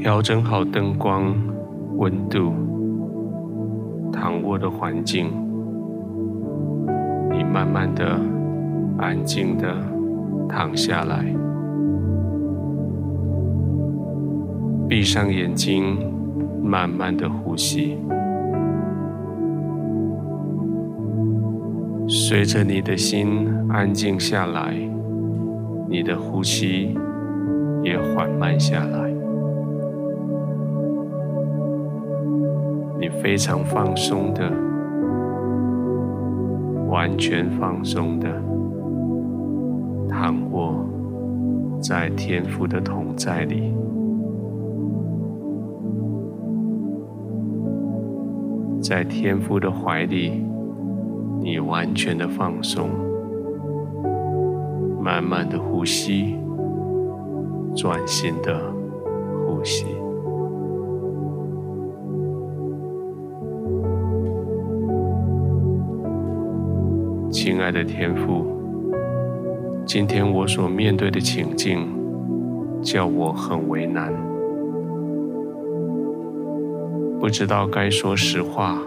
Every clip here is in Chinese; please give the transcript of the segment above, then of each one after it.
调整好灯光、温度、躺卧的环境，你慢慢的、安静的躺下来，闭上眼睛，慢慢的呼吸。随着你的心安静下来，你的呼吸也缓慢下来。你非常放松的，完全放松的躺卧在天父的同在里，在天父的怀里。你完全的放松，慢慢的呼吸，专心的呼吸。亲爱的天父，今天我所面对的情境，叫我很为难，不知道该说实话。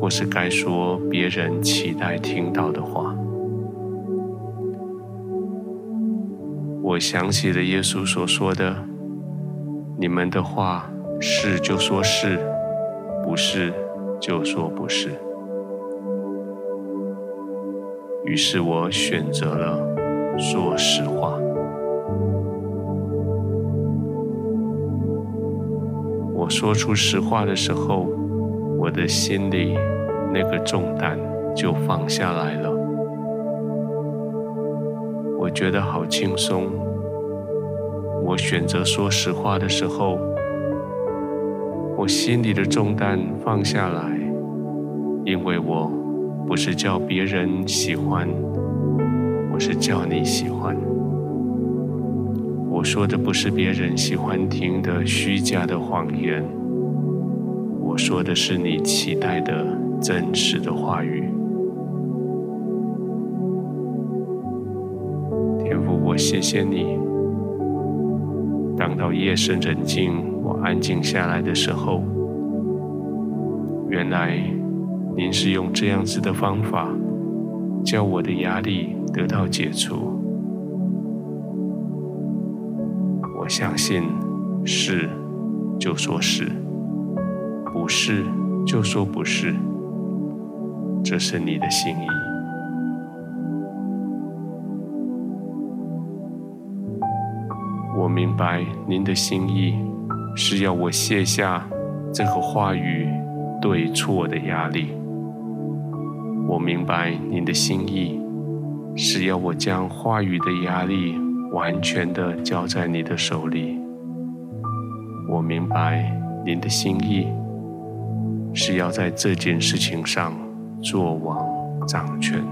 或是该说别人期待听到的话，我想起了耶稣所说的：“你们的话是就说是，不是就说不是。”于是我选择了说实话。我说出实话的时候，我的心里那个重担就放下来了，我觉得好轻松。我选择说实话的时候，我心里的重担放下来，因为我不是叫别人喜欢，我是叫你喜欢。我说的不是别人喜欢听的虚假的谎言。我说的是你期待的真实的话语，天父，我谢谢你。当到夜深人静，我安静下来的时候，原来您是用这样子的方法，叫我的压力得到解除。我相信是，就说是。不是，就说不是，这是你的心意。我明白您的心意是要我卸下这个话语对错的压力。我明白您的心意是要我将话语的压力完全的交在你的手里。我明白您的心意。是要在这件事情上做王掌权。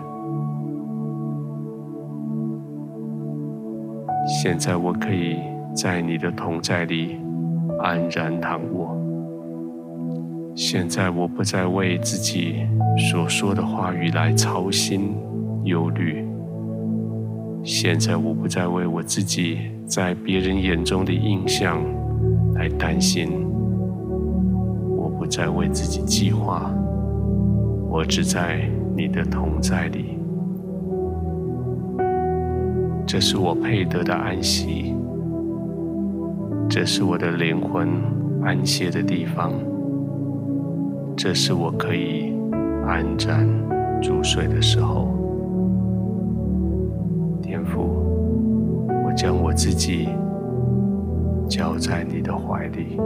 现在我可以在你的同在里安然躺卧。现在我不再为自己所说的话语来操心忧虑。现在我不再为我自己在别人眼中的印象来担心。我不再为自己计划，我只在你的同在里。这是我配得的安息，这是我的灵魂安歇的地方，这是我可以安然入睡的时候。天父，我将我自己交在你的怀里。